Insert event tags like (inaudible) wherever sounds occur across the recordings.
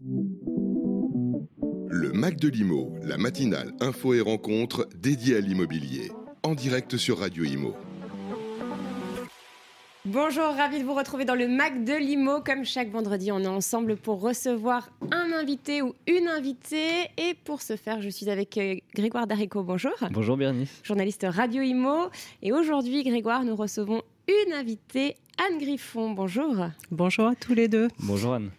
Le Mac de l'Imo, la matinale info et rencontre dédiée à l'immobilier. En direct sur Radio Imo. Bonjour, ravi de vous retrouver dans le Mac de Limo. Comme chaque vendredi, on est ensemble pour recevoir un invité ou une invitée. Et pour ce faire, je suis avec euh, Grégoire Darico. Bonjour. Bonjour Bernice. Journaliste Radio Imo. Et aujourd'hui, Grégoire, nous recevons une invitée, Anne Griffon. Bonjour. Bonjour à tous les deux. Bonjour Anne.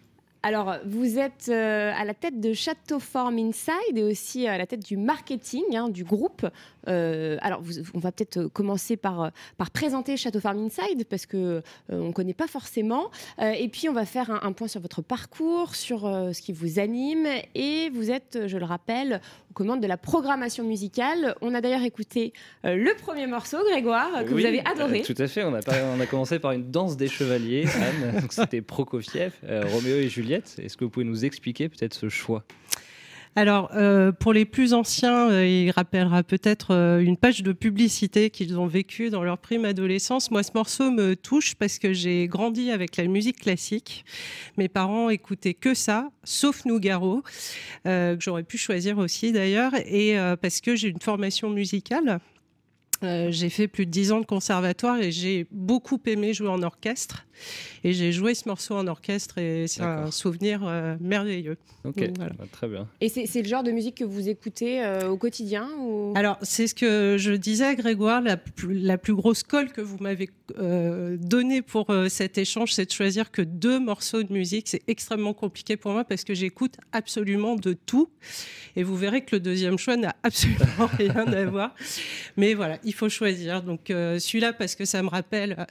Alors, vous êtes euh, à la tête de Château Form Inside et aussi à la tête du marketing hein, du groupe. Euh, alors, on va peut-être commencer par, par présenter Château Farm Inside parce que euh, on ne connaît pas forcément. et puis, on va faire un, point sur votre parcours, sur ce qui vous anime. Et vous êtes, je le rappelle, aux commandes de la programmation musicale. On a d'ailleurs écouté le premier morceau, Grégoire, que vous avez adoré. tout à fait. On a, on a commencé par une danse des chevaliers, Anne. C'était Prokofiev, Roméo et Juliette. Est-ce que vous pouvez nous expliquer peut-être ce choix? Alors, euh, pour les plus anciens, euh, il rappellera peut-être euh, une page de publicité qu'ils ont vécue dans leur prime adolescence. Moi, ce morceau me touche parce que j'ai grandi avec la musique classique. Mes parents écoutaient que ça, sauf Nougaro, que j'aurais pu choisir aussi d'ailleurs, et parce que j'ai une formation musicale. J'ai fait plus de dix ans de conservatoire et j'ai beaucoup aimé jouer en orchestre. Et j'ai joué ce morceau en orchestre et c'est un souvenir euh, merveilleux. Ok, bah, très bien. Et c'est le genre de musique que vous écoutez euh, au quotidien ou... Alors, c'est ce que je disais à Grégoire, la, la plus grosse colle que vous m'avez euh, donnée pour cet échange, c'est de choisir que deux morceaux de musique. C'est extrêmement compliqué pour moi parce que j'écoute absolument de tout. Et vous verrez que le deuxième choix n'a (laughs) absolument rien à voir. Mais voilà, il faut choisir. Donc, celui-là, parce que ça me rappelle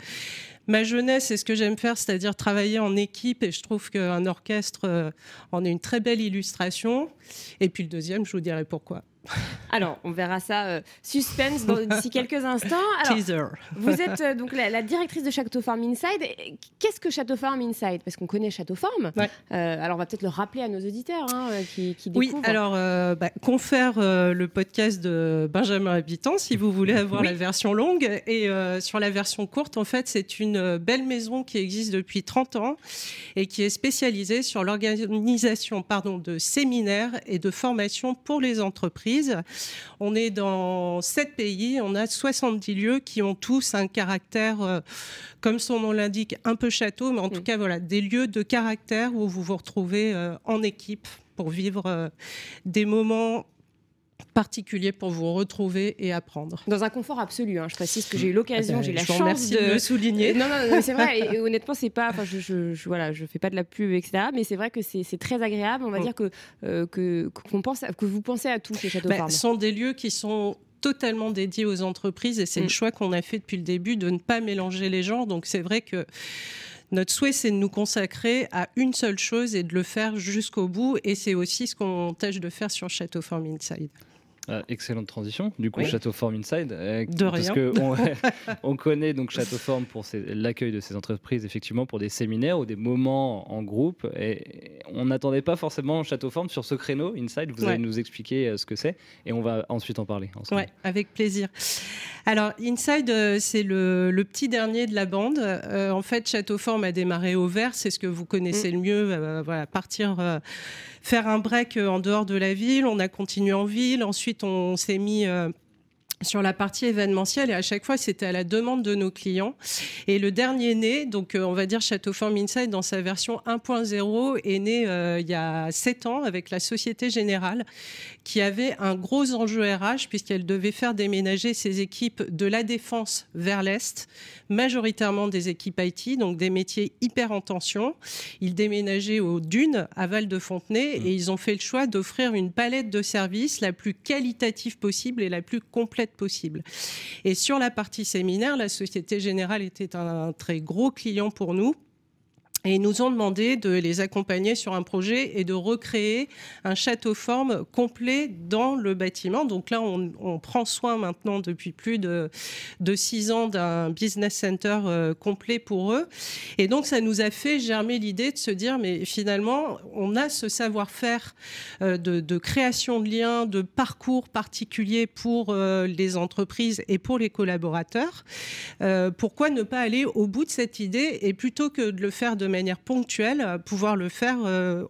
ma jeunesse c'est ce que j'aime faire, c'est-à-dire travailler en équipe. Et je trouve qu'un orchestre euh, en est une très belle illustration. Et puis le deuxième, je vous dirai pourquoi. Alors, on verra ça euh, suspense d'ici quelques instants. Teaser. Vous êtes euh, donc la, directrice de Château Farm Inside. Qu'est-ce que Château Farm Inside? Parce qu'on connaît Château Farm. Euh, alors, on va peut-être le rappeler à nos auditeurs hein, qui, qui, découvrent. Oui, alors, bah, confère le podcast de Benjamin Habitant si vous voulez avoir la version longue. Et sur la version courte, en fait, c'est une belle maison qui existe depuis 30 ans et qui est spécialisée sur l'organisation de séminaires et de formations pour les entreprises on est dans sept pays, on a 70 lieux qui ont tous un caractère, euh, comme son nom l'indique, un peu château, mais en tout mm. cas, voilà, des lieux de caractère où vous vous retrouvez euh, en équipe pour vivre euh, des moments particulier pour vous retrouver et apprendre. Dans un confort absolu, hein. je précise que j'ai eu l'occasion, ah ben, j'ai la chance de... le souligner. Non, non, c'est vrai, (laughs) et, honnêtement, c'est pas, enfin, je, je, voilà, je fais pas de la pub, etc. Mais c'est vrai que c'est très agréable. On va mm. dire que, euh, que, qu'on pense que vous pensez à tout chez Château bah, Ce sont des lieux qui sont totalement dédiés aux entreprises et c'est le mm. choix qu'on a fait depuis le début de ne pas mélanger les genres. Donc c'est vrai que notre souhait, c'est de nous consacrer à une seule chose et de le faire jusqu'au bout. Et c'est aussi ce qu'on tâche de faire sur Château Farm Inside. Ah, excellente transition. Du coup, Château Form Inside. Euh, de parce rien. (laughs) (laughs) on, connaît donc Château Form pour l'accueil de ces entreprises, effectivement, pour des séminaires ou des moments en groupe. Et on n'attendait pas forcément Château Form sur ce créneau Inside. Vous allez nous expliquer euh, ce que c'est et on va ensuite en parler. Oui, avec plaisir. Alors, Inside, euh, c'est le, petit dernier de la bande. en fait, Château Form a démarré au vert. C'est ce que vous connaissez mm. le mieux. voilà, partir faire un break en dehors de la ville. On a continué en ville. Ensuite, on s'est mis euh, sur la partie événementielle et à chaque fois c'était à la demande de nos clients. Et le dernier né, donc euh, on va dire Château Farm Inside dans sa version 1.0 est né euh, il y a 7 ans avec la Société Générale qui avait un gros enjeu RH puisqu'elle devait faire déménager ses équipes de la défense vers l'Est, majoritairement des équipes IT, donc des métiers hyper en tension. Ils déménageaient aux dunes à Val de Fontenay et ils ont fait le choix d'offrir une palette de services la plus qualitative possible et la plus complète possible. Et sur la partie séminaire, la Société Générale était un très gros client pour nous et ils nous ont demandé de les accompagner sur un projet et de recréer un château forme complet dans le bâtiment. Donc là, on, prend soin maintenant depuis plus de, six ans d'un business center euh, complet pour eux. Et donc, ça nous a fait germer l'idée de se dire, mais finalement, on a ce savoir-faire euh, de, création de liens, de parcours particuliers pour euh, les entreprises et pour les collaborateurs. pourquoi ne pas aller au bout de cette idée et plutôt que de le faire de manière ponctuelle, pouvoir le faire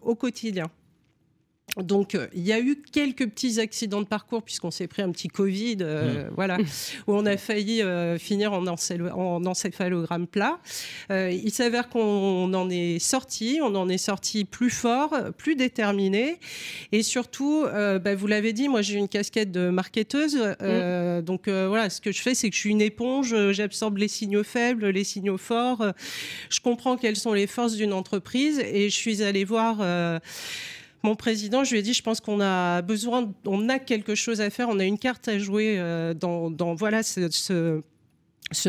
au quotidien. Donc, euh, il y a eu quelques petits accidents de parcours puisqu'on s'est pris un petit Covid, euh, mmh. (laughs) voilà, où on a failli euh, finir en, encéphalogramme plat. il s'avère qu'on en est sorti, on en est sorti plus fort, plus déterminé, et surtout, bah, vous l'avez dit, moi j'ai une casquette de marketeuse, mmh. donc voilà, ce que je fais, c'est que je suis une éponge, j'absorbe les signaux faibles, les signaux forts, je comprends quelles sont les forces d'une entreprise, et je suis allée voir mon président, je lui ai dit, je pense qu'on a besoin, on a quelque chose à faire, on a une carte à jouer euh, dans, voilà ce,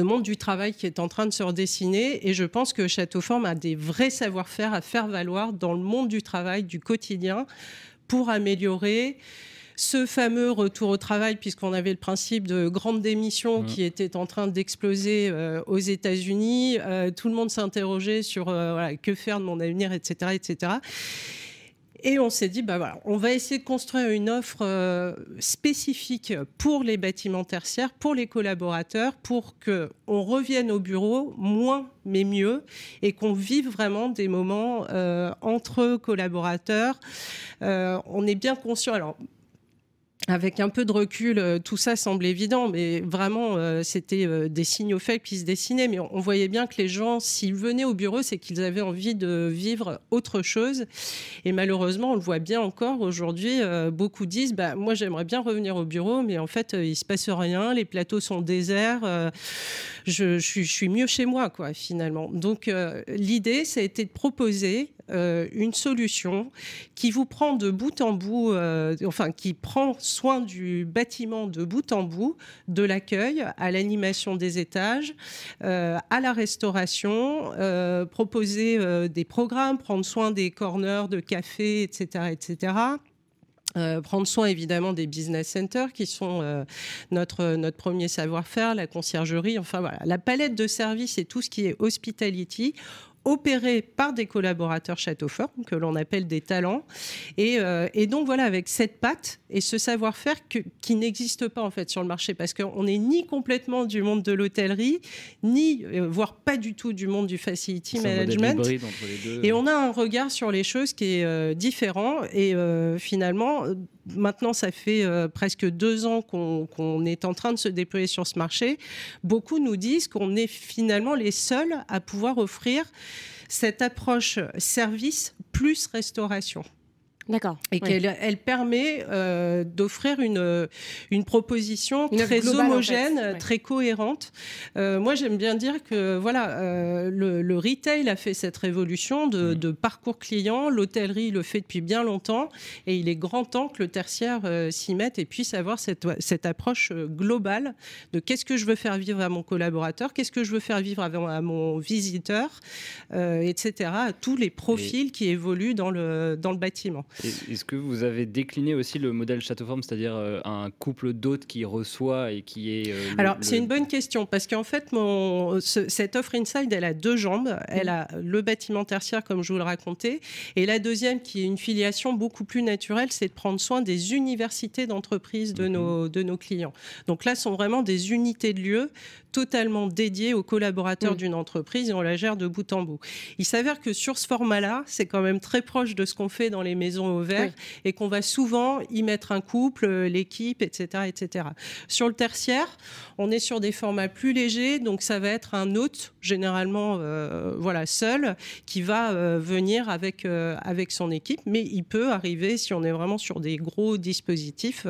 monde du travail qui est en train de se redessiner. Et je pense que Châteauforme a des vrais savoir-faire à faire valoir dans le monde du travail, du quotidien, pour améliorer ce fameux retour au travail, puisqu'on avait le principe de grande démission mmh. qui était en train d'exploser euh, aux États-Unis. Euh, tout le monde s'interrogeait sur que faire de mon avenir, etc., etc. Et on s'est dit, bah voilà, on va essayer de construire une offre euh, spécifique pour les bâtiments tertiaires, pour les collaborateurs, pour qu'on revienne au bureau moins mais mieux et qu'on vive vraiment des moments euh, entre collaborateurs. Euh, on est bien conscient. Alors, avec un peu de recul, euh, tout ça semble évident, mais vraiment, euh, c'était euh, des signaux faibles qui se dessinaient. Mais on, voyait bien que les gens, s'ils venaient au bureau, c'est qu'ils avaient envie de vivre autre chose. Et malheureusement, on le voit bien encore aujourd'hui. beaucoup disent bah, Moi, j'aimerais bien revenir au bureau, mais en fait, il se passe rien. Les plateaux sont déserts. Je, je, suis mieux chez moi, quoi, finalement. Donc, l'idée, ça a été de proposer euh, une solution qui vous prend de bout en bout, euh, enfin qui prend soin du bâtiment de bout en bout, de l'accueil à l'animation des étages, euh, à la restauration, proposer des programmes, prendre soin des corners de café, etc., etc. prendre soin évidemment des business centers qui sont notre, notre premier savoir-faire, la conciergerie, enfin voilà, la palette de services et tout ce qui est hospitality opérés par des collaborateurs château fort que l'on appelle des talents. Euh, et, donc voilà, avec cette patte et ce savoir-faire qui n'existe pas en fait sur le marché, parce qu'on n'est ni complètement du monde de l'hôtellerie, ni, euh, voire pas du tout du monde du facility management. Et on a un regard sur les choses qui est euh, différent. Et finalement, maintenant, ça fait presque deux ans qu'on est en train de se déployer sur ce marché. Beaucoup nous disent qu'on est finalement les seuls à pouvoir offrir cette approche service plus restauration. D'accord. Et qu'elle elle permet euh, d'offrir une, une proposition très homogène, très cohérente. Euh, moi, j'aime bien dire que voilà, euh, le, retail a fait cette révolution de, de parcours client. L'hôtellerie le fait depuis bien longtemps. Et il est grand temps que le tertiaire s'y mette et puisse avoir cette, cette approche globale de qu'est-ce que je veux faire vivre à mon collaborateur, qu'est-ce que je veux faire vivre à, mon visiteur, etc. tous les profils qui évoluent dans le, dans le bâtiment. Est-ce que vous avez décliné aussi le modèle Châteauforme, c'est-à-dire euh, un couple d'hôtes qui reçoit et qui est... Euh, Alors, c'est une bonne question, parce qu'en fait, mon, cette offre Inside, elle a deux jambes. Elle a le bâtiment tertiaire, comme je vous le racontais, et la deuxième, qui est une filiation beaucoup plus naturelle, c'est de prendre soin des universités d'entreprise de, mhm. nos, de nos clients. Donc là, ce sont vraiment des unités de lieu totalement dédiées aux collaborateurs mm. d'une entreprise et on la gère de bout en bout. Il s'avère que sur ce format-là, c'est quand même très proche de ce qu'on fait dans les maisons au vert et qu'on va souvent y mettre un couple, euh, l'équipe, etc., etc. Sur le tertiaire, on est sur des formats plus légers, donc ça va être un hôte, généralement euh, voilà, seul, qui va euh, venir avec, avec son équipe, mais il peut arriver, si on est vraiment sur des gros dispositifs,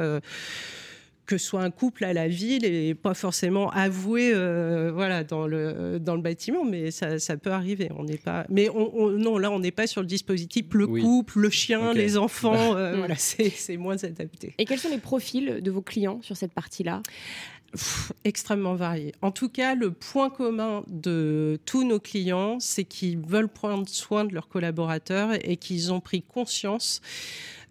que ce soit un couple à la ville et pas forcément avoué euh, voilà, dans, le, dans le bâtiment, mais ça, ça peut arriver. On n'est pas, mais on, non, là, on n'est pas sur le dispositif le couple, le chien, les enfants. Euh, voilà, c'est moins adapté. Et quels sont les profils de vos clients sur cette partie-là? Extrêmement variés. En tout cas, le point commun de tous nos clients, c'est qu'ils veulent prendre soin de leurs collaborateurs et qu'ils ont pris conscience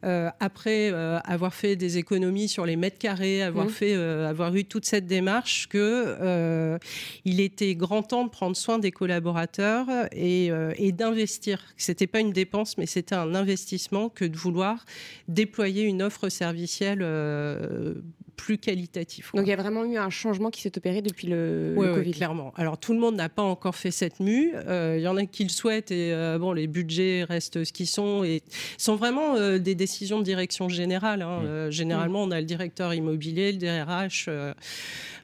euh, après euh, avoir fait des économies sur les mètres carrés, avoir, mmh. fait, euh, avoir eu toute cette démarche, que il était grand temps de prendre soin des collaborateurs et, et d'investir. C'était pas une dépense, mais c'était un investissement que de vouloir déployer une offre servicielle plus qualitatif. Donc il y a vraiment eu un changement qui s'est opéré depuis le, Covid. clairement. Alors tout le monde n'a pas encore fait cette mue. Il y en a qui le souhaitent et bon, les budgets restent ce qu'ils sont et sont vraiment des décisions de direction générale. Hein. Mmh. généralement, on a le directeur immobilier, le DRH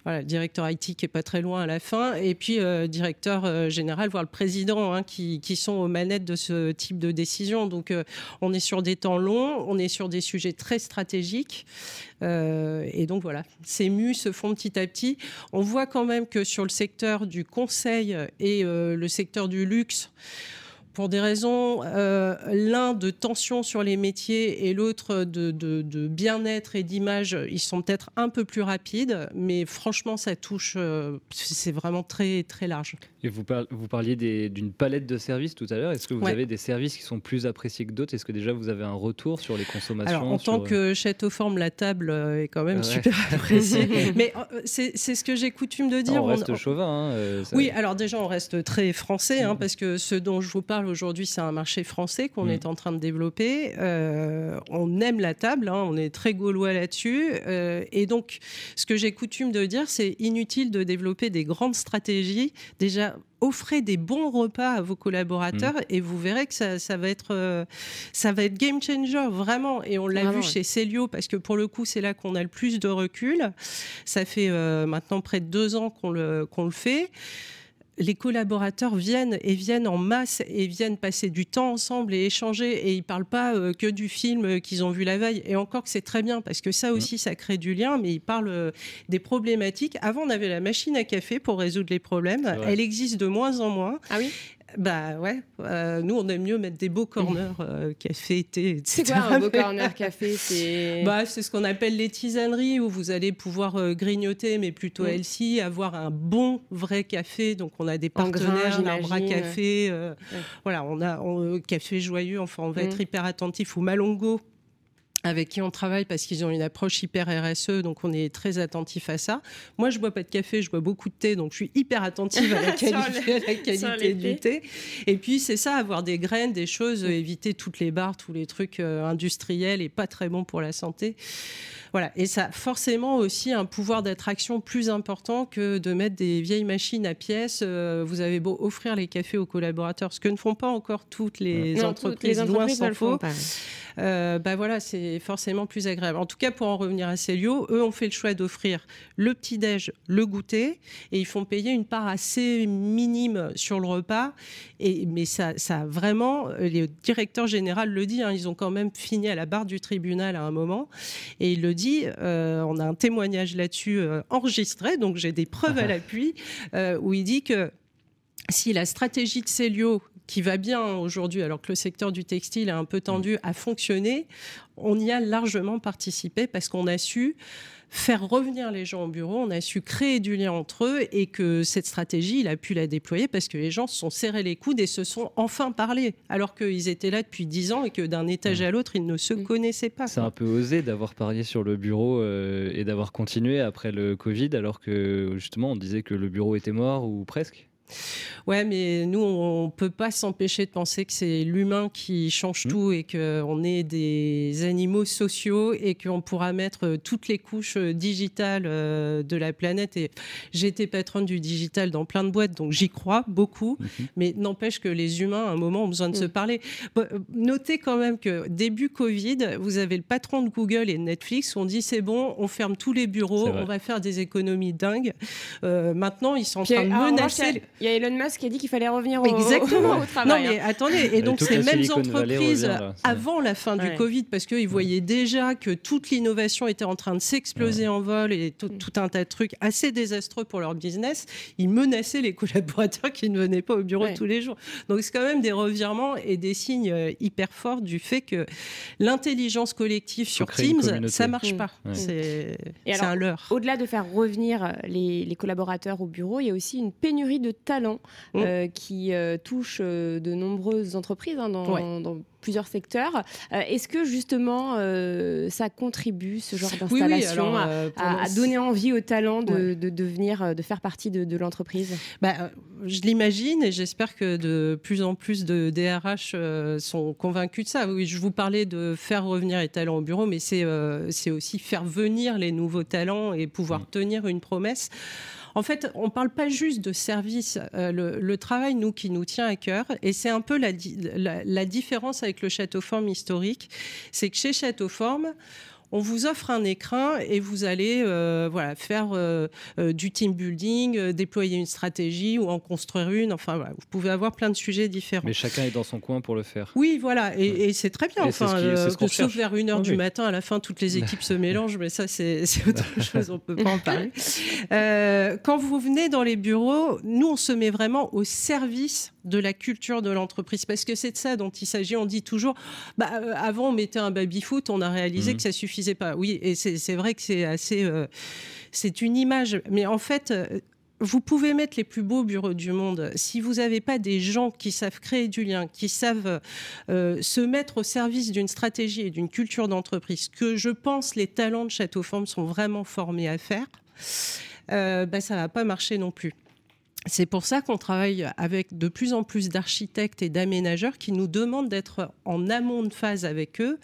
voilà, directeur IT qui est pas très loin à la fin, et puis euh, directeur euh, général, voire le président, hein, qui, qui, sont aux manettes de ce type de décision. Donc, euh, on est sur des temps longs, on est sur des sujets très stratégiques. Et donc voilà, ces mus se font petit à petit. On voit quand même que sur le secteur du conseil et le secteur du luxe, pour des raisons, euh, l'un de tension sur les métiers et l'autre de, de, bien-être et d'image, ils sont peut-être un peu plus rapides, mais franchement, ça touche, euh, c'est vraiment très, très large. Et vous, vous parliez d'une palette de services tout à l'heure. Est-ce que vous avez des services qui sont plus appréciés que d'autres? Est-ce que déjà vous avez un retour sur les consommations Alors, en tant que euh, château forme, la table est quand même super (laughs) appréciée. mais c'est ce que j'ai coutume de dire. On reste chauvin. Hein, oui, alors déjà, on reste très français, hein, mm. parce que ce dont je vous parle, aujourd'hui, c'est un marché français qu'on mm. est en train de développer. Euh, on aime la table, hein, on est très gaulois là-dessus. Euh, et donc, ce que j'ai coutume de dire, c'est inutile de développer des grandes stratégies. Déjà, offrez des bons repas à vos collaborateurs mm. et vous verrez que ça, va être, euh, ça va être game changer, vraiment. Et on l'a vu chez Célio, parce que pour le coup, c'est là qu'on a le plus de recul. Ça fait maintenant près de deux ans qu'on le, qu'on le fait les collaborateurs viennent et viennent en masse et viennent passer du temps ensemble et échanger et ils parlent pas euh, que du film qu'ils ont vu la veille. Et encore que c'est très bien parce que ça aussi ça crée du lien mais ils parlent euh, des problématiques. Avant on avait la machine à café pour résoudre les problèmes. Elle existe de moins en moins. Ah oui? Bah ouais, euh, nous on aime mieux mettre des beaux corners (laughs) euh, café, thé, etc. C'est quoi un beau corner café C'est bah, ce qu'on appelle les tisaneries où vous allez pouvoir euh, grignoter, mais plutôt healthy, avoir un bon vrai café. Donc on a des partenaires, un bras café, voilà, on a un café joyeux. Enfin, on va être hyper attentif. Ou Malongo avec qui on travaille parce qu'ils ont une approche hyper RSE, donc on est très attentif à ça. Moi, je bois pas de café, je bois beaucoup de thé, donc je suis hyper attentive à la (laughs) qualité, (laughs) la qualité du thé. Et puis c'est ça, avoir des graines, des choses, éviter toutes les barres, tous les trucs euh, industriels et pas très bons pour la santé. Voilà, et ça forcément aussi un pouvoir d'attraction plus important que de mettre des vieilles machines à pièces. Euh, vous avez beau offrir les cafés aux collaborateurs, ce que ne font pas encore toutes les entreprises, les loin s'en faut. Euh, bah voilà, c'est forcément plus agréable. En tout cas, pour en revenir à Célio, eux ont fait le choix d'offrir le petit-déj, le goûter, et ils font payer une part assez minime sur le repas. Et, mais ça, ça vraiment, le directeur général le dit, hein, ils ont quand même fini à la barre du tribunal à un moment, et il le dit euh, on a un témoignage là-dessus euh, enregistré, donc j'ai des preuves à (laughs) l'appui, euh, où il dit que si la stratégie de Célio qui va bien aujourd'hui, alors que le secteur du textile est un peu tendu, a fonctionné, on y a largement participé parce qu'on a su faire revenir les gens au bureau, on a su créer du lien entre eux et que cette stratégie, il a pu la déployer parce que les gens se sont serrés les coudes et se sont enfin parlé, alors qu'ils étaient là depuis dix ans et que d'un étage à l'autre, ils ne se connaissaient pas. C'est un peu osé d'avoir parié sur le bureau euh, et d'avoir continué après le Covid, alors que justement, on disait que le bureau était mort ou presque. Ouais, mais nous, on peut pas s'empêcher de penser que c'est l'humain qui change mmh. tout et qu'on est des animaux sociaux et qu'on pourra mettre toutes les couches digitales euh, de la planète. Et j'ai été patronne du digital dans plein de boîtes, donc j'y crois beaucoup. Mmh. Mais n'empêche que les humains, à un moment, ont besoin de se mmh. parler. Euh, notez quand même que début Covid, vous avez le patron de Google et de Netflix, on dit c'est bon, on ferme tous les bureaux, on va faire des économies dingues. Euh, maintenant, ils sont en train de menacer. Il y a Elon Musk qui a dit qu'il fallait revenir au, Exactement. (laughs) Au, travail. Non, mais hein. attendez, et donc ces mêmes entreprises, avant la fin du Covid, parce qu'ils voyaient déjà que toute l'innovation était en train de s'exploser en vol et tout, un tas de trucs assez désastreux pour leur business, ils menaçaient les collaborateurs (laughs) qui ne venaient pas au bureau tous les jours. Donc c'est quand même des revirements et des signes euh, hyper forts du fait que l'intelligence collective sur Teams, ça marche pas. C'est un leurre. Au-delà de faire revenir les, les collaborateurs au bureau, il y a aussi une pénurie de talent mm. euh, qui euh, touche euh, de nombreuses entreprises hein, dans, plusieurs secteurs. Est-ce que justement ça contribue ce genre d'installation à, donner envie aux talents de, de, de faire partie de, l'entreprise? Bah, Je l'imagine et j'espère que de plus en plus de DRH sont convaincus de ça. Oui, je vous parlais de faire revenir les talents au bureau, mais c'est c'est aussi faire venir les nouveaux talents et pouvoir mmh. tenir une promesse. En fait, on ne parle pas juste de service. Euh, le, travail, nous, qui nous tient à cœur, et c'est un peu la, la, différence avec le Château Forme historique, c'est que chez Château Forme, on vous offre un écran et vous allez euh, voilà, faire euh, euh, du team building, déployer une stratégie ou en construire une. Enfin, voilà, vous pouvez avoir plein de sujets différents. Mais chacun est dans son coin pour le faire. Oui, voilà, et, c'est très bien. enfin, sauf vers une heure du matin, à la fin, toutes les équipes se mélangent, mais ça, c'est (laughs) autre (laughs) chose, on peut pas en parler. quand vous venez dans les bureaux, nous, on se met vraiment au service de la culture de l'entreprise parce que c'est de ça dont il s'agit. On dit toujours, bah, avant on mettait un baby-foot, on a réalisé mmh. que ça suffisait pas. Oui, et c'est vrai que c'est assez. Euh, c'est une image. Mais en fait. Euh, vous pouvez mettre les plus beaux bureaux du monde. Si vous n'avez pas des gens qui savent créer du lien, qui savent euh, se mettre au service d'une stratégie et d'une culture d'entreprise, que je pense les talents de Château Forme sont vraiment formés à faire, euh, bah, ça ne va pas marcher non plus. C'est pour ça qu'on travaille avec de plus en plus d'architectes et d'aménageurs qui nous demandent d'être en amont de phase avec eux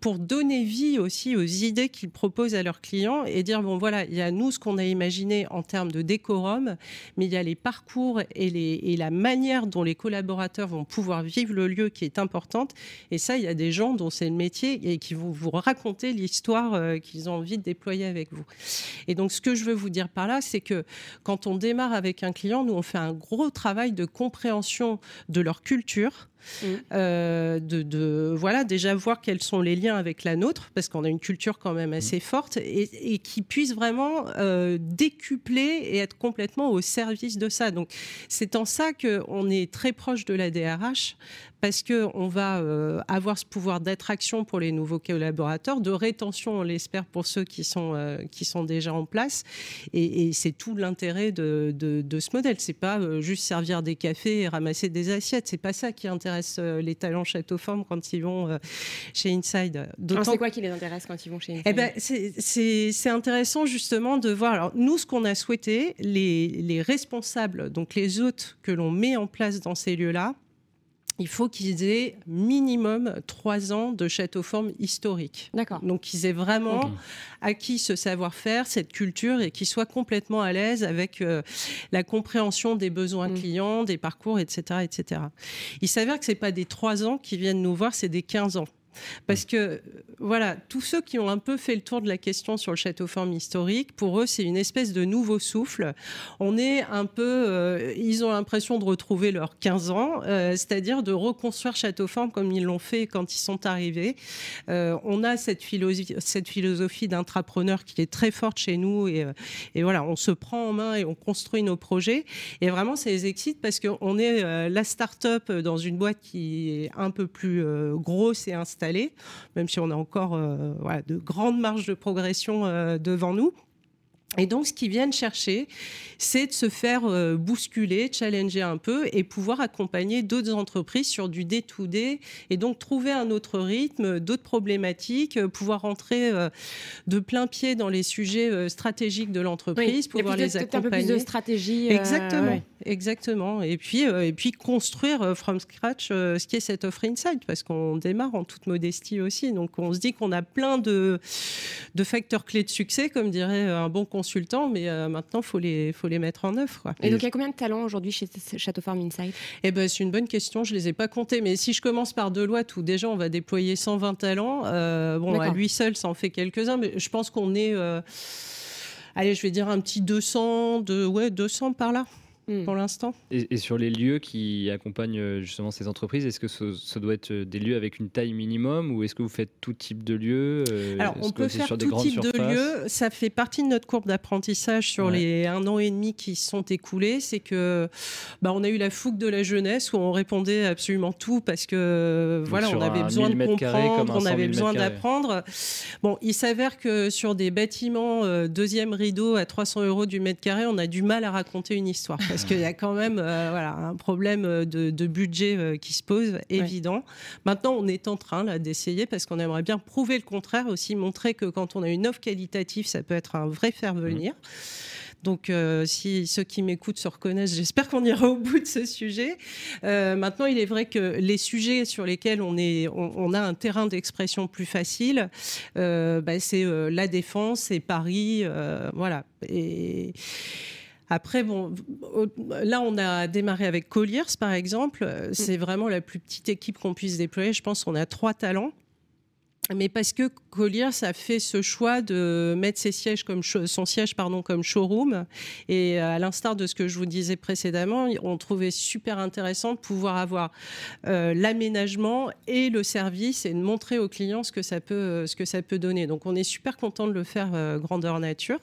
pour donner vie aussi aux idées qu'ils proposent à leurs clients et dire bon voilà, il y a nous ce qu'on a imaginé en termes de décorum, mais il y a les parcours et, la manière dont les collaborateurs vont pouvoir vivre le lieu qui est importante. Et ça, il y a des gens dont c'est le métier et qui vont vous raconter l'histoire euh, qu'ils ont envie de déployer avec vous. Et donc, ce que je veux vous dire par là, c'est que quand on démarre avec un client, nous, on fait un gros travail de compréhension de leur culture Mm. Euh, de, voilà déjà voir quels sont les liens avec la nôtre parce qu'on a une culture quand même assez mm. forte et, qui puisse vraiment euh, décupler et être complètement au service de ça. Donc c'est en ça qu'on est très proche de la DRH parce qu'on va euh, avoir ce pouvoir d'attraction pour les nouveaux collaborateurs, de rétention, on l'espère, pour ceux qui sont, euh, qui sont déjà en place. Et, c'est tout l'intérêt de, de, ce modèle. C'est pas euh, juste servir des cafés et ramasser des assiettes. C'est pas ça qui intéresse les talents Château Forme quand ils vont chez Inside. C'est quoi qui les intéresse quand ils vont chez eh ben, Inside C'est intéressant justement de voir. Alors, nous, ce qu'on a souhaité, les, les responsables, donc les hôtes que l'on met en place dans ces lieux-là, il faut qu'ils aient minimum trois ans de château forme historique. D'accord. Donc qu'ils aient vraiment acquis ce savoir-faire, cette culture et qu'ils soient complètement à l'aise avec euh, la compréhension des besoins mm. clients, des parcours, etc., etc. Il s'avère que c'est pas des trois ans qui viennent nous voir, c'est des 15 ans. Parce que, voilà, tous ceux qui ont un peu fait le tour de la question sur le château forme historique, pour eux, c'est une espèce de nouveau souffle. On est un peu, euh, ils ont l'impression de retrouver leurs 15 ans, euh, c'est-à-dire de reconstruire château forme comme ils l'ont fait quand ils sont arrivés. Euh, on a cette philosophie, cette d'intrapreneur qui est très forte chez nous et, et, voilà, on se prend en main et on construit nos projets. Et vraiment, ça les excite parce qu'on est la start-up dans une boîte qui est un peu plus grosse et installée même si on a encore euh, de grandes marges de progression euh, devant nous. Et donc, ce qu'ils viennent chercher, c'est de se faire euh, bousculer, challenger un peu et pouvoir accompagner d'autres entreprises sur du day-to-day et donc trouver un autre rythme, d'autres problématiques, euh, pouvoir rentrer euh, de plein pied dans les sujets stratégiques de l'entreprise, pouvoir les accompagner. Un peu plus de stratégie. Exactement, exactement. Et puis, et puis construire from scratch ce qui est cette offre inside parce qu'on démarre en toute modestie aussi. Donc, on se dit qu'on a plein de, de facteurs clés de succès, comme dirait un bon consultants, mais euh, maintenant, il faut les, faut les mettre en œuvre. Quoi. Et, donc, il y a combien de talents aujourd'hui chez Château Farm Insight? Eh ben, C'est une bonne question, je ne les ai pas comptés. Mais si je commence par Deloitte, où déjà on va déployer 120 talents, euh, bon, à lui seul, ça en fait quelques-uns, mais je pense qu'on est, euh, allez, je vais dire un petit 200, de, ouais, 200 par là. Hmm. pour l'instant. Et, sur les lieux qui accompagnent euh, justement ces entreprises, est-ce que ce, doit être euh, des lieux avec une taille minimum ou est-ce que vous faites tout type de lieux euh, Alors, on peut faire tout type de lieux. Ça fait partie de notre courbe d'apprentissage sur les un an et demi qui sont écoulés. C'est que bah, on a eu la fougue de la jeunesse où on répondait absolument tout parce que voilà, on avait besoin de comprendre, on avait besoin d'apprendre. Bon, il s'avère que sur des bâtiments deuxième rideau à 300 euros du mètre carré, on a du mal à raconter une histoire (laughs) parce qu'il y a quand même voilà, un problème de, budget qui se pose, évident. Maintenant, on est en train d'essayer parce qu'on aimerait bien prouver le contraire aussi, montrer que quand on a une offre qualitative, ça peut être un vrai faire venir. Donc, euh, si ceux qui m'écoutent se reconnaissent, j'espère qu'on ira (laughs) au bout de ce sujet. Euh, maintenant, il est vrai que les sujets sur lesquels on, est, on, a un terrain d'expression plus facile, euh, bah, c'est la défense et Paris, voilà. Et après, bon, là, on a démarré avec Colliers, par exemple. C'est vraiment la plus petite équipe qu'on puisse déployer. Je pense qu'on a trois talents mais parce que Colliers a fait ce choix de mettre ses sièges comme son siège pardon comme showroom et à l'instar de ce que je vous disais précédemment, on trouvait super intéressant de pouvoir avoir euh, l'aménagement et le service et de montrer aux clients ce que ça peut ce que ça peut donner. Donc on est super content de le faire euh, grandeur nature.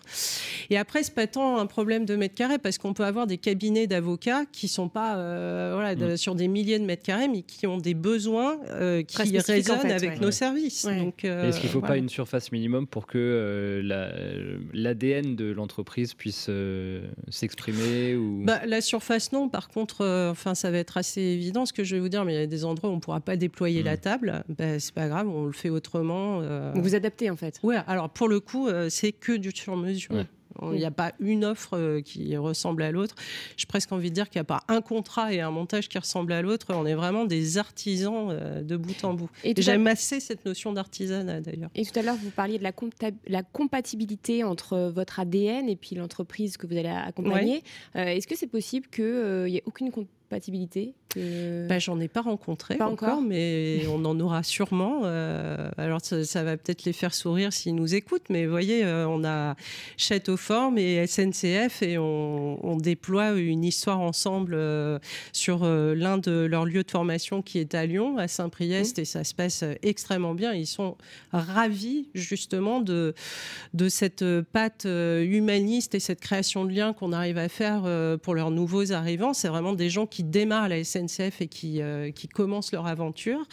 Et après c'est pas tant un problème de mètres carrés parce qu'on peut avoir des cabinets d'avocats qui sont pas euh, voilà, mm. sur des milliers de mètres carrés mais qui ont des besoins qui résonnent avec nos services. Euh, est-ce qu'il ne faut pas une surface minimum pour que euh, l'ADN de l'entreprise puisse euh, s'exprimer ou... Bah, la surface, non. Par contre, enfin, ça va être assez évident ce que je vais vous dire, mais il y a des endroits où on ne pourra pas déployer la hmm. table. Bah, c'est pas grave, on le fait autrement. Vous adaptez en fait. Oui, alors pour le coup, c'est que du sur-mesure. Il n'y a pas une offre euh, qui ressemble à l'autre. J'ai presque envie de dire qu'il n'y a pas un contrat et un montage qui ressemble à l'autre. On est vraiment des artisans euh, de bout en bout. Et, j'aime assez cette notion d'artisanat d'ailleurs. Et tout à l'heure, vous parliez de la, la, compatibilité entre votre ADN et puis l'entreprise que vous allez accompagner. Euh, est-ce que c'est possible qu'il n'y ait aucune compatibilité bah, J'en ai pas rencontré pas encore, mais (laughs) on en aura sûrement. Euh, alors ça, va peut-être les faire sourire s'ils nous écoutent, mais vous voyez, euh, on a Châteauforme et SNCF et on, déploie une histoire ensemble euh, sur l'un de leurs lieux de formation qui est à Lyon, à Saint-Priest, mmh. et ça se passe extrêmement bien. Ils sont ravis justement de, de cette patte humaniste et cette création de liens qu'on arrive à faire pour leurs nouveaux arrivants. C'est vraiment des gens qui démarrent la SNCF et qui, euh, qui commencent leur aventure.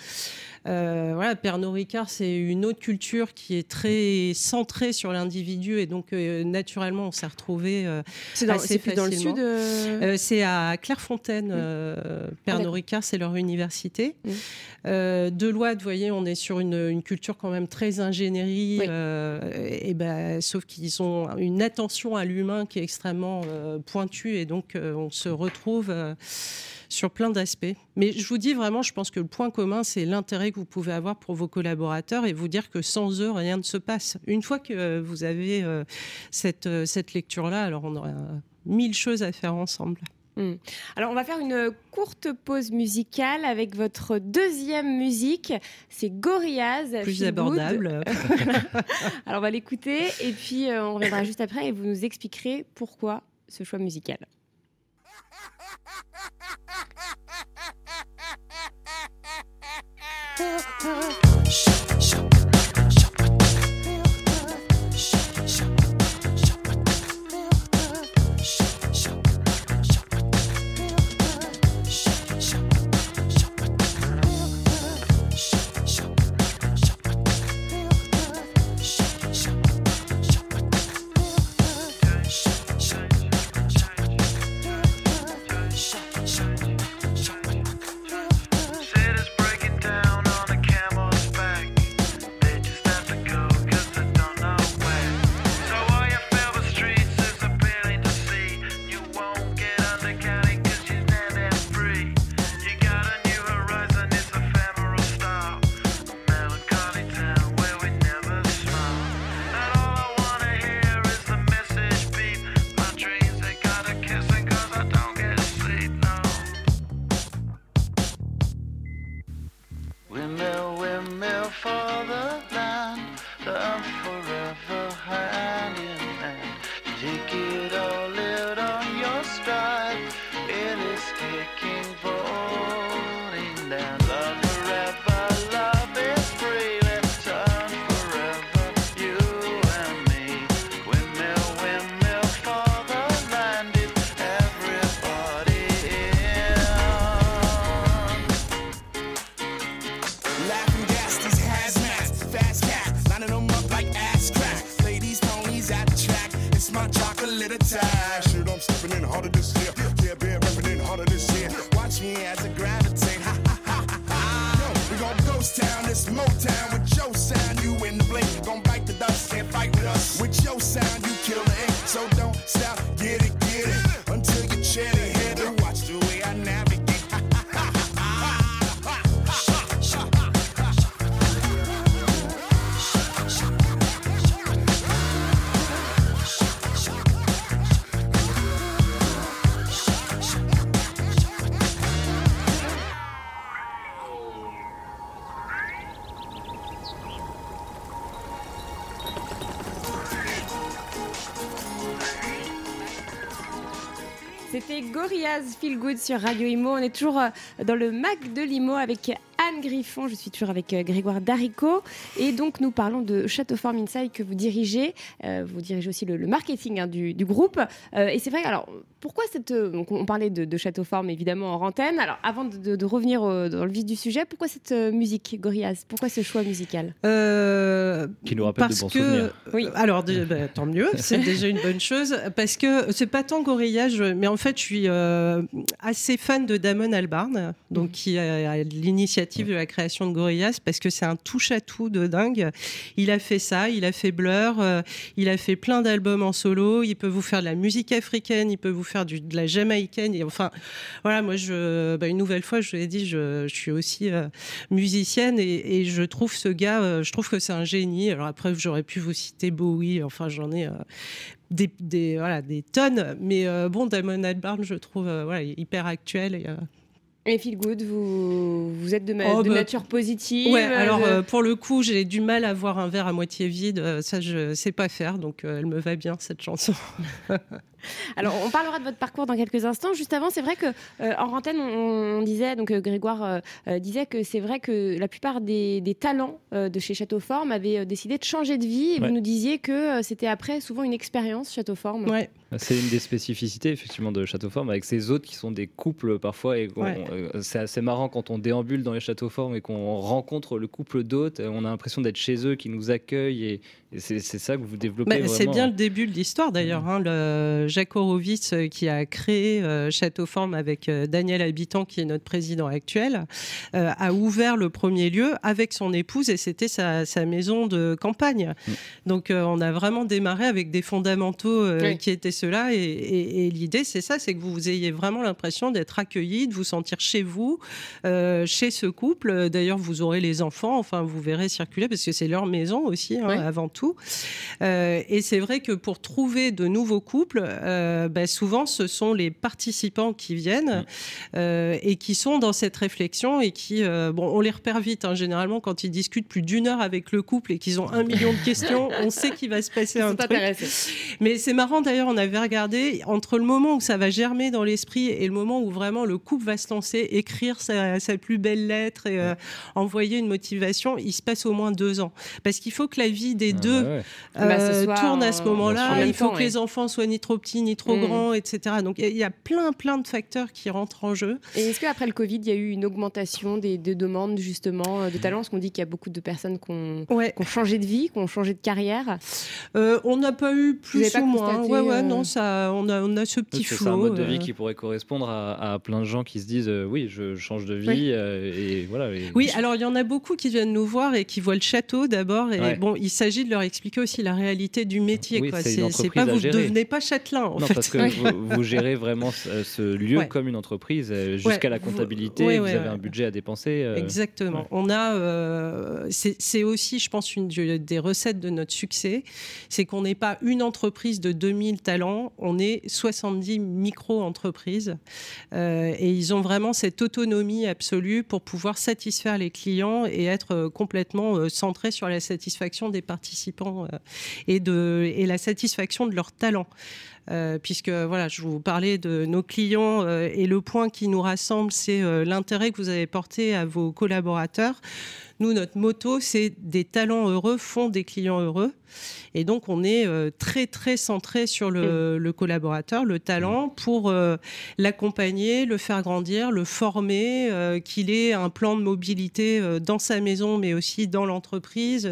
Euh, voilà, Pernod Ricard, c'est une autre culture qui est très centrée sur l'individu et donc euh, naturellement, on s'est retrouvé euh, c'est dans, assez dans le sud. c'est à Clairefontaine. Mmh. Pernod ah, Ricard, c'est leur université. Mmh. Deloitte, vous voyez, on est sur une, culture quand même très ingénierie, et ben, sauf qu'ils ont une attention à l'humain qui est extrêmement pointue et donc on se retrouve sur plein d'aspects. Mais je vous dis vraiment, je pense que le point commun, c'est l'intérêt que vous pouvez avoir pour vos collaborateurs et vous dire que sans eux, rien ne se passe. Une fois que vous avez euh, cette, euh, cette lecture-là, alors on aura mille choses à faire ensemble. Hmm. Alors on va faire une courte pause musicale avec votre deuxième musique, c'est Gorillaz. Plus abordable. (laughs) Alors on va l'écouter et puis euh, on reviendra juste après et vous nous expliquerez pourquoi ce choix musical. (laughs) Shut, shut. lining them up like ass crack. Ladies, ponies at the track. It's my chocolate attack. Shit, I'm stepping in harder Feel sur Radio Imo. On est toujours euh, dans le Mac de Limo avec Anne Griffon. Je suis toujours avec euh, Grégoire Darico. Et donc, nous parlons de Château Form Inside que vous dirigez. Euh, vous dirigez aussi le, marketing hein, du, groupe. et c'est vrai, alors, pourquoi cette. Donc, on parlait de, Château Form évidemment en rantaine. Alors, avant de, revenir dans le vif du sujet, pourquoi cette musique, Gorillaz? Pourquoi ce choix musical? Qui nous rappelle de bons souvenirs. Oui. Alors, (laughs) bah, tant mieux. C'est déjà une bonne chose. Parce que c'est pas tant Gorillaz, mais en fait, je suis assez fan de Damon Albarn, donc, qui a l'initiative de la création de Gorillaz parce que c'est un touche-à-tout de dingue. Il a fait ça, il a fait Blur, euh, il a fait plein d'albums en solo. Il peut vous faire de la musique africaine, il peut vous faire du, de la jamaïcaine. Et enfin, voilà, moi, je, bah, une nouvelle fois, je vous ai dit, je, je suis aussi euh, musicienne et, et, je trouve ce gars, euh, je trouve que c'est un génie. Alors après, j'aurais pu vous citer Bowie, enfin, j'en ai. Des, des, voilà, des tonnes, mais bon, Damon Albarn, je trouve voilà, hyper actuel. Et, et Feel Good, vous, vous êtes de, oh, bah, nature positive Ouais, alors euh, pour le coup, j'ai du mal à voir un verre à moitié vide. Euh, ça, je sais pas faire, donc euh, elle me va bien, cette chanson. (laughs) Alors, on parlera de votre parcours dans quelques instants. Juste avant, c'est vrai que euh, en antenne, on, disait, donc euh, Grégoire euh, disait que c'est vrai que la plupart des, talents de chez Châteauforme avaient décidé de changer de vie. Et vous nous disiez que c'était après souvent une expérience Châteauforme. Ouais. C'est une des spécificités effectivement de Châteauforme avec ces hôtes qui sont des couples parfois. Et c'est assez marrant quand on déambule dans les Châteauformes et qu'on rencontre le couple d'hôtes. On a l'impression d'être chez eux, qui nous accueillent et, c'est ça que vous développez. Bah, c'est bien le début de l'histoire d'ailleurs. Mmh. Hein, Jacques Horowitz euh, qui a créé euh, Château Forme avec euh, Daniel Habitant qui est notre président actuel, a ouvert le premier lieu avec son épouse et c'était sa, maison de campagne. Mmh. Donc on a vraiment démarré avec des fondamentaux qui étaient ceux-là et, l'idée c'est ça, c'est que vous ayez vraiment l'impression d'être accueilli, de vous sentir chez vous, chez ce couple. D'ailleurs vous aurez les enfants, enfin vous verrez circuler parce que c'est leur maison aussi hein, avant tout. et c'est vrai que pour trouver de nouveaux couples, euh, bah, souvent ce sont les participants qui viennent euh, et qui sont dans cette réflexion et qui, euh, bon, on les repère vite. Hein, généralement, quand ils discutent plus d'une heure avec le couple et qu'ils ont un million de questions, (laughs) on sait qu'il va se passer un truc. Mais c'est marrant d'ailleurs, on avait regardé entre le moment où ça va germer dans l'esprit et le moment où vraiment le couple va se lancer, écrire sa, plus belle lettre et envoyer une motivation, il se passe au moins deux ans. Parce qu'il faut que la vie des ah deux bah, tourne à ce moment-là. Il faut que les enfants soient ni trop petits ni trop mm. grand, etc. Donc il y, a plein, plein de facteurs qui rentrent en jeu. Et est-ce qu'après le Covid, il y a eu une augmentation des, demandes justement euh, de talents? Parce qu'on dit qu'il y a beaucoup de personnes qui ont, changé de vie, qui ont changé de carrière. Euh, on n'a pas eu plus ou moins. Ouais, ouais, euh, non, ça, on a, on a ce petit flot. C'est un mode de vie qui pourrait correspondre à, plein de gens qui se disent oui, je change de vie et voilà. Oui, alors il y en a beaucoup qui viennent nous voir et qui voient le château d'abord. Et bon, il s'agit de leur expliquer aussi la réalité du métier. Oui, c'est pas vous ne devenez pas châtelain. En non, fait. parce que vous, gérez vraiment ce, lieu comme une entreprise, euh, jusqu'à la comptabilité, vous, avez un budget à dépenser. Euh, Exactement. On a, euh, c'est aussi, je pense, une des recettes de notre succès, c'est qu'on n'est pas une entreprise de 2000 talents, on est 70 micro-entreprises. et ils ont vraiment cette autonomie absolue pour pouvoir satisfaire les clients et être complètement centrés sur la satisfaction des participants et, de, et la satisfaction de leurs talents. Euh, puisque voilà, je vous parlais de nos clients euh, et le point qui nous rassemble, c'est euh, l'intérêt que vous avez porté à vos collaborateurs. Nous, notre motto, c'est des talents heureux font des clients heureux. Et donc, on est euh, très, très centré sur le, mm. collaborateur, le talent, pour euh, l'accompagner, le faire grandir, le former, euh, qu'il ait un plan de mobilité dans sa maison, mais aussi dans l'entreprise.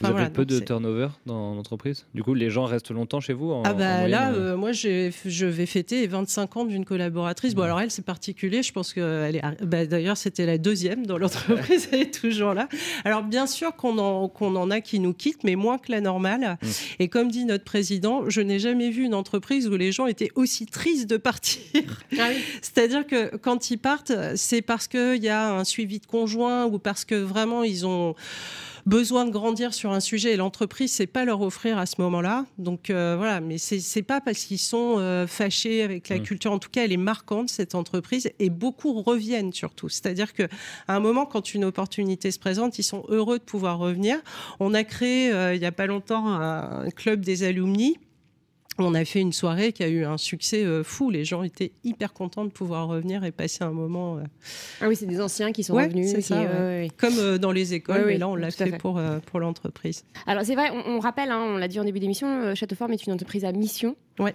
vous avez peu de turnover dans l'entreprise? Du coup, les gens restent longtemps chez vous Ah bah là, moi, je vais fêter 25 ans d'une collaboratrice. Bon, alors elle, c'est particulier. Je pense qu'elle est... Bah, D'ailleurs, c'était la deuxième dans l'entreprise. (laughs) elle est toujours là. Alors, bien sûr qu'on en, qu'on en a qui nous quittent, mais moins que la normale. Mm. Et comme dit notre président, je n'ai jamais vu une entreprise où les gens étaient aussi tristes de partir. Ah C'est-à-dire que quand ils partent, c'est parce qu'il y a un suivi de conjoint ou parce que vraiment ils ont besoin de grandir sur un sujet et l'entreprise c'est pas leur offrir à ce moment-là. Donc euh, voilà, mais c'est pas parce qu'ils sont euh, fâchés avec la mmh. culture. En tout cas, elle est marquante cette entreprise et beaucoup reviennent surtout. C'est-à-dire que à un moment, quand une opportunité se présente, ils sont heureux de pouvoir revenir. On a créé euh, il y a pas longtemps un club des alumni on a fait une soirée qui a eu un succès euh, fou. Les gens étaient hyper contents de pouvoir revenir et passer un moment. Euh. Ah oui, c'est des anciens qui sont revenus. Comme euh, dans les écoles, mais là, on l'a fait, pour, pour l'entreprise. Alors, c'est vrai, on, rappelle, hein, on l'a dit en début d'émission, Châteauforme est une entreprise à mission. Ouais.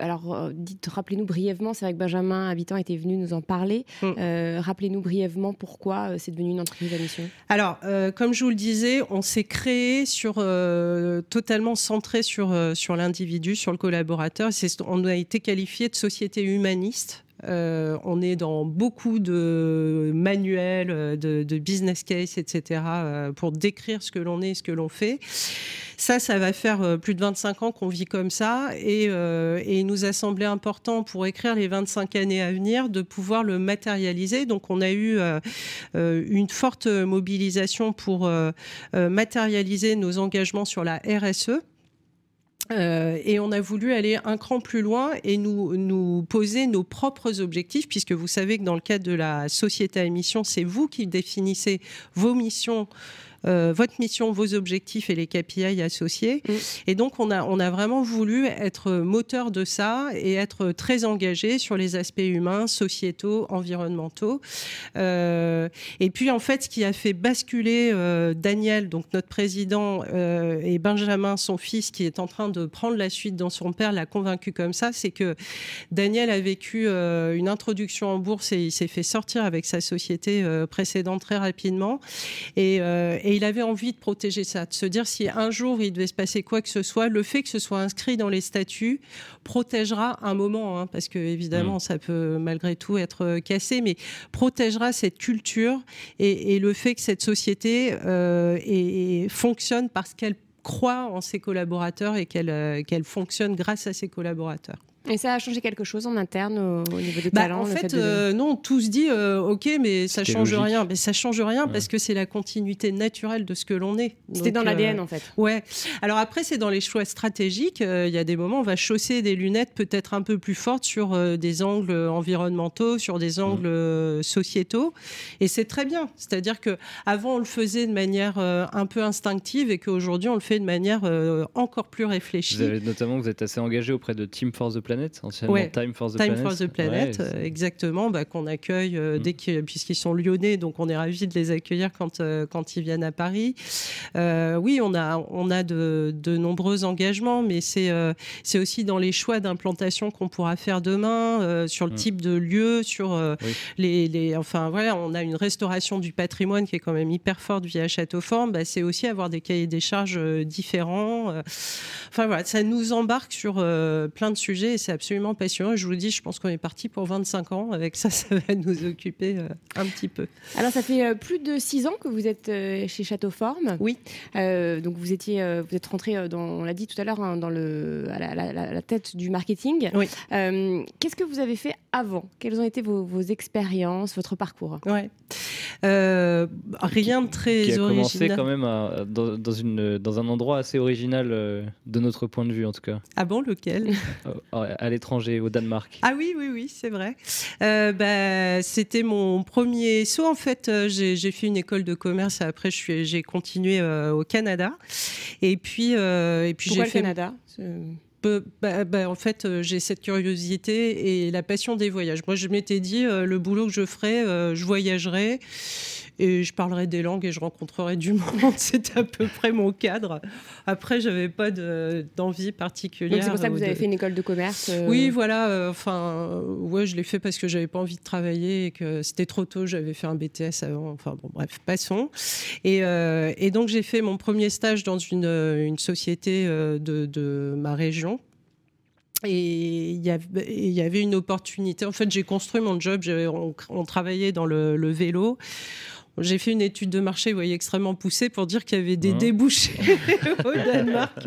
alors, dites, rappelez-nous brièvement, c'est vrai que Benjamin Habitant était venu nous en parler. Mm. rappelez-nous brièvement pourquoi c'est devenu une entreprise à mission. Alors, comme je vous le disais, on s'est créé sur, totalement centré sur, sur l'industrie individu, sur le collaborateur. On a été qualifié de société humaniste. Euh, on est dans beaucoup de manuels, de, business case, etc., euh, pour décrire ce que l'on est ce que l'on fait. Ça, ça va faire euh, plus de 25 ans qu'on vit comme ça, et, et, il nous a semblé important pour écrire les 25 années à venir de pouvoir le matérialiser. Donc, on a eu une forte mobilisation pour matérialiser nos engagements sur la RSE. Euh, et on a voulu aller un cran plus loin et nous, nous poser nos propres objectifs, puisque vous savez que dans le cadre de la société à mission, c'est vous qui définissez vos missions euh, votre mission, vos objectifs et les KPI associés. Mm. Et donc, on a, on a vraiment voulu être moteur de ça et être très engagé sur les aspects humains, sociétaux, environnementaux. Euh, et puis, en fait, ce qui a fait basculer euh, Daniel, donc notre président, et Benjamin, son fils, qui est en train de prendre la suite dans son père, l'a convaincu comme ça, c'est que Daniel a vécu une introduction en bourse et il s'est fait sortir avec sa société précédente très rapidement. Et, et et il avait envie de protéger ça, de se dire si un jour il devait se passer quoi que ce soit, le fait que ce soit inscrit dans les statuts protégera un moment, hein, parce que évidemment mm. ça peut malgré tout être cassé, mais protégera cette culture et, le fait que cette société euh, et, fonctionne parce qu'elle croit en ses collaborateurs et qu'elle euh, qu'elle fonctionne grâce à ses collaborateurs. Et ça a changé quelque chose en interne au, niveau des bah, talents En fait, euh, non, tout se dit euh, ok, mais ça change rien. Mais ça change rien parce que c'est la continuité naturelle de ce que l'on est. C'était dans l'ADN euh, en fait. Ouais. Alors après, c'est dans les choix stratégiques. Il y a des moments, on va chausser des lunettes peut-être un peu plus fortes sur des angles environnementaux, sur des mmh. angles sociétaux, et c'est très bien. C'est-à-dire que avant on le faisait de manière un peu instinctive et qu'aujourd'hui on le fait de manière encore plus réfléchie. Vous avez notamment, vous êtes assez engagé auprès de Team Force the Planet anciennement Time for the Time Planet. For the Planet euh, exactement, bah, qu'on accueille euh, mm. dès puisqu'ils sont lyonnais, donc on est ravis de les accueillir quand, euh, quand ils viennent à Paris. oui, on a, on a de, de nombreux engagements, mais c'est c'est aussi dans les choix d'implantation qu'on pourra faire demain, sur le mm. type de lieu, sur les, les, Enfin, voilà, on a une restauration du patrimoine qui est quand même hyper forte via Châteauforme. Bah, c'est aussi avoir des cahiers des charges différents. Enfin, voilà, ça nous embarque sur plein de sujets c'est absolument passionnant. Je vous le dis, je pense qu'on est parti pour 25 ans. Avec ça, (laughs) ça va nous occuper euh, un petit peu. Alors, ça fait euh, plus de 6 ans que vous êtes euh, chez Châteauforme. Oui. donc, vous, étiez, vous êtes rentré, dans, on l'a dit tout à l'heure, hein, dans le, à la, tête du marketing. Oui. Qu'est-ce que vous avez fait avant? Quelles ont été vos, expériences, votre parcours? Ouais. rien de très qui a commencé quand même dans, une, dans un endroit assez original de notre point de vue, en tout cas. Ah bon, lequel? (laughs) à l'étranger, au Danemark. Ah oui, oui, oui, c'est vrai. Euh, bah, c'était mon premier saut. En fait, euh, j'ai fait une école de commerce et après, j'ai continué euh, au Canada. Et puis, et puis j'ai fait. le Canada? Bah, bah, en fait, j'ai cette curiosité et la passion des voyages. Moi, je m'étais dit, le boulot que je ferais, je voyagerais et je parlerai des langues et je rencontrerai du (laughs) monde. C'était à peu près mon cadre. Après, j'avais pas d'envie particulière. Donc c'est pour ça que vous avez fait une école de commerce. Euh, oui, voilà. Euh, enfin, ouais, je l'ai fait parce que j'avais pas envie de travailler et que c'était trop tôt. J'avais fait un BTS avant. Enfin bon, bref, passons. Et, euh, et donc j'ai fait mon premier stage dans une, une société de, de ma région et il y, avait, une opportunité. En fait, j'ai construit mon job. On, on, travaillait dans le, le vélo. J'ai fait une étude de marché, vous voyez, extrêmement poussée pour dire qu'il y avait des hein débouchés (laughs) au Danemark.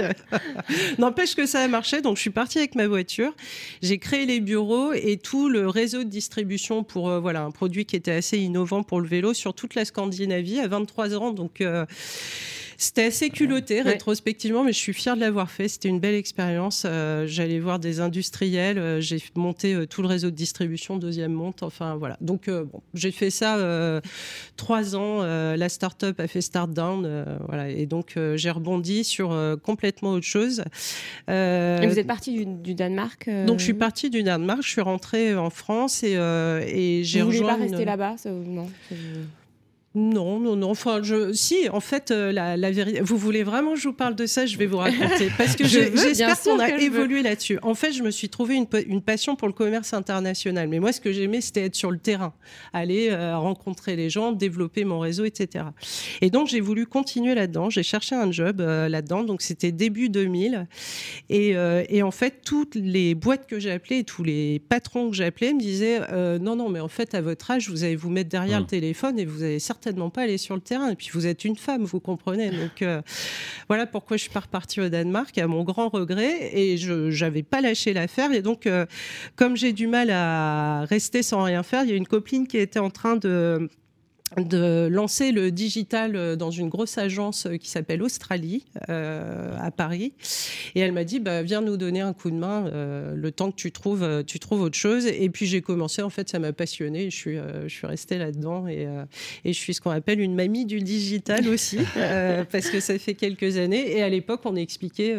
N'empêche que ça a marché, donc je suis partie avec ma voiture. J'ai créé les bureaux et tout le réseau de distribution pour euh, voilà un produit qui était assez innovant pour le vélo sur toute la Scandinavie à 23 ans. Donc euh, C'était assez culotté rétrospectivement, mais je suis fière de l'avoir fait. C'était une belle expérience. J'allais voir des industriels, j'ai monté tout le réseau de distribution, deuxième monte. Enfin voilà. Donc bon, j'ai fait ça trois ans. la start-up a fait start down, voilà. Et donc j'ai rebondi sur complètement autre chose. et vous êtes parti du, Danemark Donc je suis partie du Danemark. Je suis rentrée en France et, et j'ai rejoint. Vous voulez pas rester là-bas Non. Non, non, non. Enfin, je, si, en fait, euh, la, la vérité. Vous voulez vraiment que je vous parle de ça Je vais vous raconter parce que (laughs) j'espère qu'on a évolué là-dessus. En fait, je me suis trouvé une, une, passion pour le commerce international. Mais moi, ce que j'aimais, c'était être sur le terrain, aller euh, rencontrer les gens, développer mon réseau, etc. Et donc, j'ai voulu continuer là-dedans. J'ai cherché un job euh, là-dedans. Donc, c'était début 2000. Et, et, en fait, toutes les boîtes que j'ai appelées, tous les patrons que j'ai appelés me disaient non, non, mais en fait, à votre âge, vous allez vous mettre derrière le téléphone et vous allez certainement certainement pas aller sur le terrain. Et puis vous êtes une femme, vous comprenez. Donc euh, (laughs) voilà pourquoi je suis pas repartie au Danemark, à mon grand regret. Et je n'avais pas lâché l'affaire. Et donc, euh, comme j'ai du mal à rester sans rien faire, il y a une copine qui était en train de de lancer le digital euh, dans une grosse agence euh, qui s'appelle Australie euh, à Paris. Et elle m'a dit bah, viens nous donner un coup de main le temps que tu trouves tu trouves autre chose. Et puis j'ai commencé en fait ça m'a passionné je suis je suis restée là dedans et, et je suis ce qu'on appelle une mamie du digital aussi (laughs) parce que ça fait quelques années. Et à l'époque on expliquait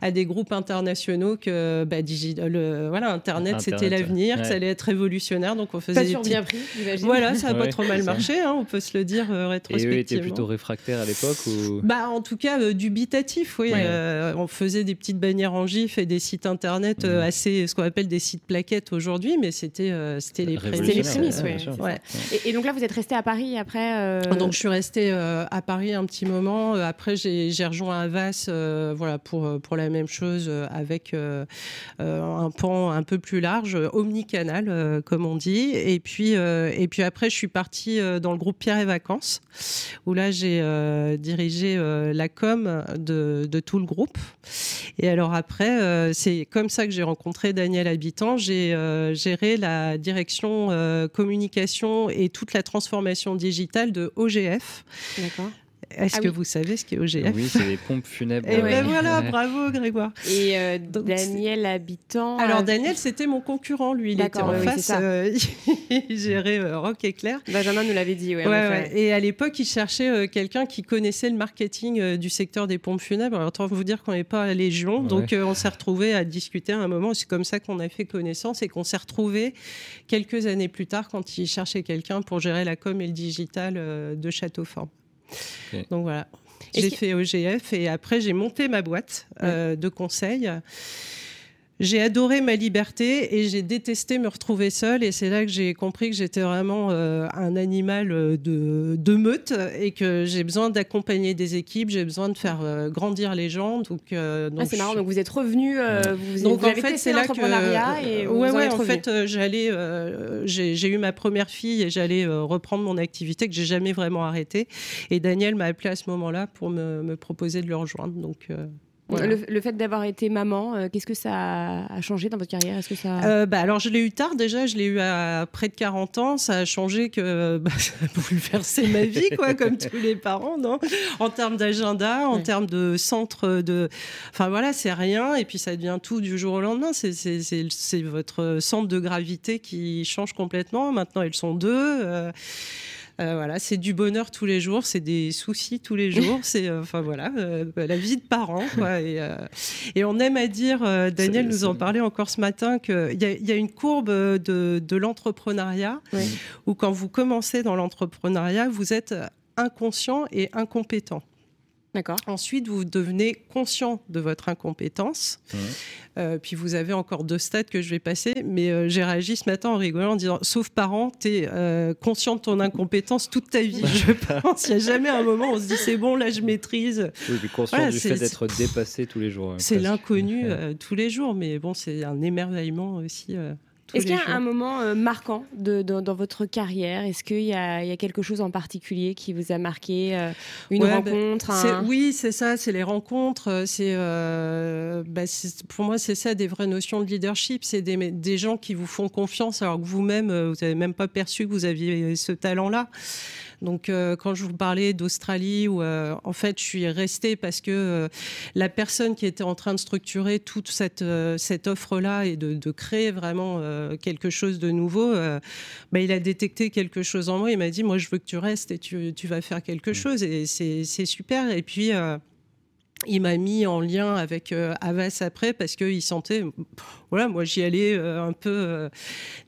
à des groupes internationaux que bah, digital, voilà internet, c'était l'avenir que ça allait être révolutionnaire. Donc on faisait pas des bien pris voilà ça a pas trop mal marché Hein, on peut se le dire rétrospectivement. Et eux étaient plutôt réfractaires à l'époque ou... bah, En tout cas, euh, dubitatif, oui. Euh, on faisait des petites bannières en GIF et des sites internet euh, assez, ce qu'on appelle des sites plaquettes aujourd'hui, mais c'était c'était les prémices. Et, donc là, vous êtes resté à Paris après Donc je suis restée à Paris un petit moment. Après, j'ai rejoint Avas voilà, pour, pour la même chose avec un pan un peu plus large, omnicanal, comme on dit. Et puis, et puis après, je suis partie dans le groupe Pierre et Vacances, où là j'ai euh, dirigé euh, la com de, tout le groupe. Et alors après, euh, c'est comme ça que j'ai rencontré Daniel Habitant. J'ai géré la direction communication et toute la transformation digitale de OGF. Est-ce ah que vous savez ce qu'est OGF Oui, c'est les pompes funèbres. Et ben voilà, bravo Grégoire. Et euh, Daniel Habitant. Alors euh, Daniel, c'était mon concurrent, lui. Il était en face. Euh, (laughs) il gérait Rock Éclair. Benjamin nous l'avait dit, oui. Et à l'époque, il cherchait quelqu'un qui connaissait le marketing du secteur des pompes funèbres. Alors, autant vous dire qu'on n'est pas à Légion. Donc, on s'est retrouvés à discuter à un moment. C'est comme ça qu'on a fait connaissance et qu'on s'est retrouvés quelques années plus tard quand il cherchait quelqu'un pour gérer la com et le digital de Châteaufort. Donc voilà. J'ai fait OGF et après j'ai monté ma boîte euh, de conseils. J'ai adoré ma liberté et j'ai détesté me retrouver seule. Et c'est là que j'ai compris que j'étais vraiment euh, un animal euh, de, de, meute et que j'ai besoin d'accompagner des équipes, j'ai besoin de faire euh, grandir les gens. Donc, donc ah, c'est marrant. Donc vous êtes revenu. vous, donc en fait, c'est là que. Et ouais, ouais. En fait, j'allais. j'ai eu ma première fille et j'allais reprendre mon activité que j'ai jamais vraiment arrêtée. Et Daniel m'a appelé à ce moment-là pour me, me, proposer de le rejoindre. Donc. Le, fait d'avoir été maman, euh, qu'est-ce que ça a changé dans votre carrière? Est-ce que ça euh, bah, alors je l'ai eu tard déjà, je l'ai eu à près de 40 ans. Ça a changé que bah, (laughs) ça a bouleversé ma vie, quoi, (laughs) comme tous les parents, non? En termes d'agenda, en termes de centre de, enfin voilà, c'est rien. Et puis ça devient tout du jour au lendemain. C'est votre centre de gravité qui change complètement. Maintenant, elles sont deux. Euh, euh, voilà, c'est du bonheur tous les jours, c'est des soucis tous les jours, (laughs) c'est euh, enfin voilà, euh, la vie de parents. (laughs) et, on aime à dire, Daniel nous en parlait encore ce matin, qu'il y, y, a une courbe de, l'entrepreneuriat où quand vous commencez dans l'entrepreneuriat, vous êtes inconscient et incompétent. D'accord. Ensuite, vous devenez conscient de votre incompétence. Euh, puis vous avez encore deux stades que je vais passer. Mais euh, j'ai réagi ce matin en rigolant en disant Sauf parent, tu es euh, conscient de ton incompétence toute ta vie. (laughs) je pense. Il n'y a jamais un moment où on se dit C'est bon, là, je maîtrise. Oui, puis conscient du fait d'être dépassé tous les jours. Hein, c'est l'inconnu tous les jours. Mais bon, c'est un émerveillement aussi. Est-ce qu'il y a un moment euh, marquant de, dans votre carrière? Est-ce qu'il y, a quelque chose en particulier qui vous a marqué euh, Une ben, rencontre Oui, c'est ça, c'est les rencontres. Euh, bah, c'est, pour moi, c'est ça, des vraies notions de leadership. C'est des, des gens qui vous font confiance alors que vous-même, vous n'avez même pas perçu que vous aviez ce talent-là. Donc, quand je vous parlais d'Australie, où en fait, je suis restée parce que la personne qui était en train de structurer toute cette, cette offre-là et de, créer vraiment quelque chose de nouveau, bah, il a détecté quelque chose en moi. Il m'a dit, moi, je veux que tu restes et tu, tu vas faire quelque mmh. chose. Et c'est super. Et puis, il m'a mis en lien avec euh, Avas après parce qu'il sentait, voilà, moi j'y allais euh, un peu euh,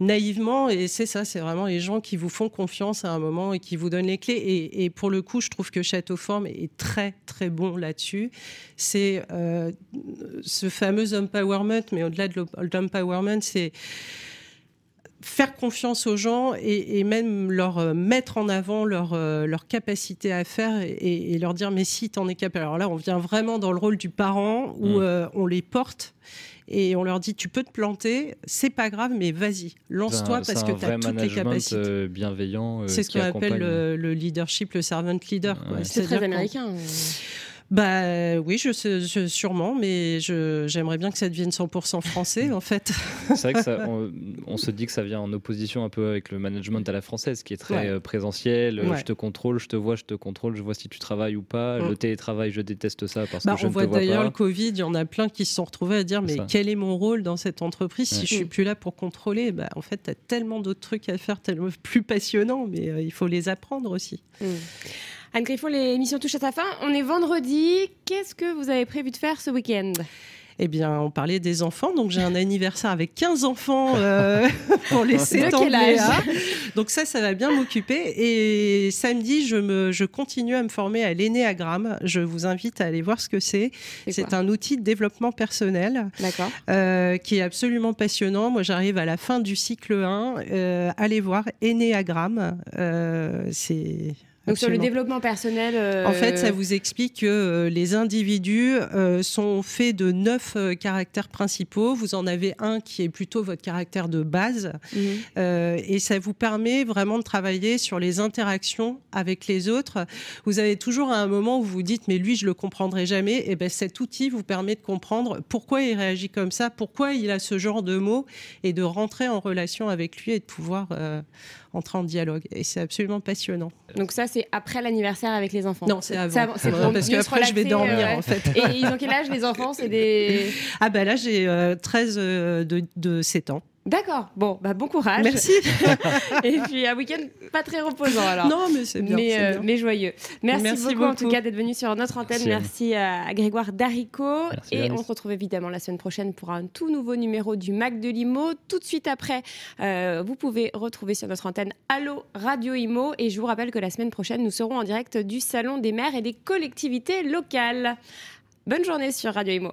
naïvement et c'est ça, c'est vraiment les gens qui vous font confiance à un moment et qui vous donnent les clés. Et, pour le coup, je trouve que Château Forme est très très bon là-dessus. C'est ce fameux empowerment, mais au-delà de l'empowerment, c'est faire confiance aux gens et, même leur euh, mettre en avant leur, euh, leur capacité à faire et, leur dire mais si t'en es capable. Alors là, on vient vraiment dans le rôle du parent où mm. euh, on les porte et on leur dit tu peux te planter, c'est pas grave, mais vas-y, lance-toi parce que tu as toutes les capacités. bienveillant. c'est ce qu'on appelle le, leadership, le servant leader. C'est très américain. Bah oui, je, je sûrement, mais j'aimerais bien que ça devienne 100% français en fait. C'est vrai que ça, (laughs) on, se dit que ça vient en opposition un peu avec le management à la française, qui est très euh, présentiel. Euh, je te contrôle, je te vois, je te contrôle, je vois si tu travailles ou pas. Mm. Le télétravail, je déteste ça parce bah, que je on voit d'ailleurs le Covid, il y en a plein qui se sont retrouvés à dire mais quel est mon rôle dans cette entreprise si je suis plus là pour contrôler? Bah, En fait, tu as tellement d'autres trucs à faire, tellement plus passionnants, mais euh, il faut les apprendre aussi. Mm. Anne Griffon, l'émission touche à sa fin. On est vendredi. Qu'est-ce que vous avez prévu de faire ce week-end? Eh bien, on parlait des enfants, donc j'ai un anniversaire avec 15 enfants euh, (laughs) pour laisser tomber. Donc ça, ça va bien m'occuper. Et samedi, je, me, je continue à me former à l'énéagramme. Je vous invite à aller voir ce que c'est. C'est un outil de développement personnel euh, qui est absolument passionnant. Moi, j'arrive à la fin du cycle 1. Euh, allez voir Énéagramme. Euh, c'est donc sur le développement personnel. En fait, ça euh, vous explique que euh, les individus euh, sont faits de neuf caractères principaux. Vous en avez un qui est plutôt votre caractère de base, mhm. et ça vous permet vraiment de travailler sur les interactions avec les autres. Vous avez toujours à un moment où vous vous dites mais lui je le comprendrai jamais. Et ben cet outil vous permet de comprendre pourquoi il réagit comme ça, pourquoi il a ce genre de mots, et de rentrer en relation avec lui et de pouvoir entrer en dialogue. Et c'est absolument passionnant. Donc ça, c'est après l'anniversaire avec les enfants Non, c'est avant. C'est parce qu'après, je vais dormir, en fait. Et ils ont quel âge, les enfants? C'est des... Ah ben là, j'ai 13 euh, euh, de, de 7 ans. D'accord. Bon, bah, bon courage. Merci. (laughs) et puis un week-end pas très reposant alors. Non, mais c'est bien, mais, euh, mais, joyeux. Merci, beaucoup, en tout cas d'être venu sur notre antenne. Merci, à, Grégoire Darico. et on se retrouve évidemment la semaine prochaine pour un tout nouveau numéro du Mac de Limo. Tout de suite après, euh, vous pouvez retrouver sur notre antenne Allo Radio Imo. Et je vous rappelle que la semaine prochaine, nous serons en direct du Salon des maires et des collectivités locales. Bonne journée sur Radio Imo.